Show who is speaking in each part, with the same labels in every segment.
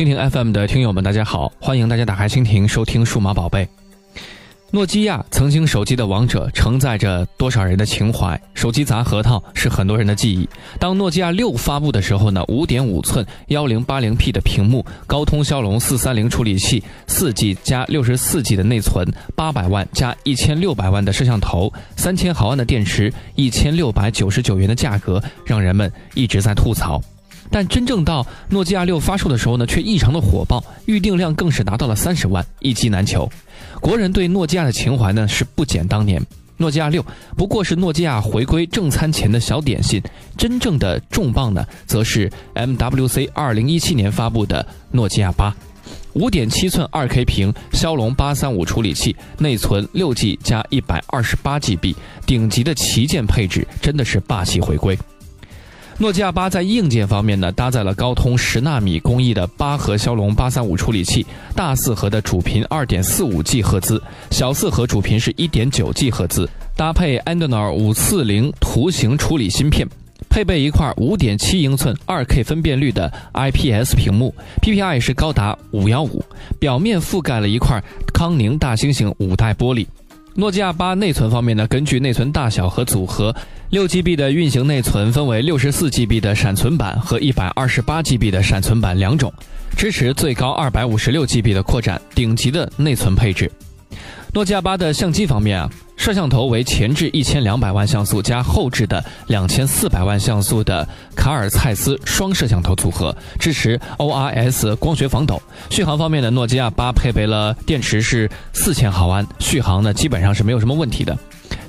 Speaker 1: 蜻蜓 FM 的听友们，大家好，欢迎大家打开蜻蜓收听数码宝贝。诺基亚曾经手机的王者，承载着多少人的情怀？手机砸核桃是很多人的记忆。当诺基亚六发布的时候呢，五点五寸幺零八零 P 的屏幕，高通骁龙四三零处理器，四 G 加六十四 G 的内存，八百万加一千六百万的摄像头，三千毫安的电池，一千六百九十九元的价格，让人们一直在吐槽。但真正到诺基亚六发售的时候呢，却异常的火爆，预订量更是达到了三十万，一机难求。国人对诺基亚的情怀呢是不减当年。诺基亚六不过是诺基亚回归正餐前的小点心，真正的重磅呢，则是 MWC 二零一七年发布的诺基亚八，五点七寸二 K 屏，骁龙八三五处理器，内存六 G 加一百二十八 GB，顶级的旗舰配置，真的是霸气回归。诺基亚八在硬件方面呢，搭载了高通十纳米工艺的八核骁龙八三五处理器，大四核的主频二点四五 G 赫兹，小四核主频是一点九 G 赫兹，搭配 Adreno 五四零图形处理芯片，配备一块五点七英寸二 K 分辨率的 IPS 屏幕，PPI 是高达五幺五，表面覆盖了一块康宁大猩猩五代玻璃。诺基亚八内存方面呢，根据内存大小和组合，六 GB 的运行内存分为六十四 GB 的闪存版和一百二十八 GB 的闪存版两种，支持最高二百五十六 GB 的扩展，顶级的内存配置。诺基亚八的相机方面啊，摄像头为前置一千两百万像素加后置的两千四百万像素的卡尔蔡司双摄像头组合，支持 O R S 光学防抖。续航方面呢，诺基亚八配备了电池是四千毫安，续航呢基本上是没有什么问题的。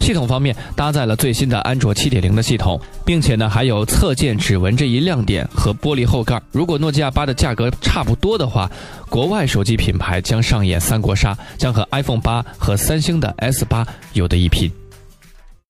Speaker 1: 系统方面搭载了最新的安卓七点零的系统，并且呢还有侧键指纹这一亮点和玻璃后盖。如果诺基亚八的价格差不多的话，国外手机品牌将上演三国杀，将和 iPhone 八和三星的 S 八有的一拼。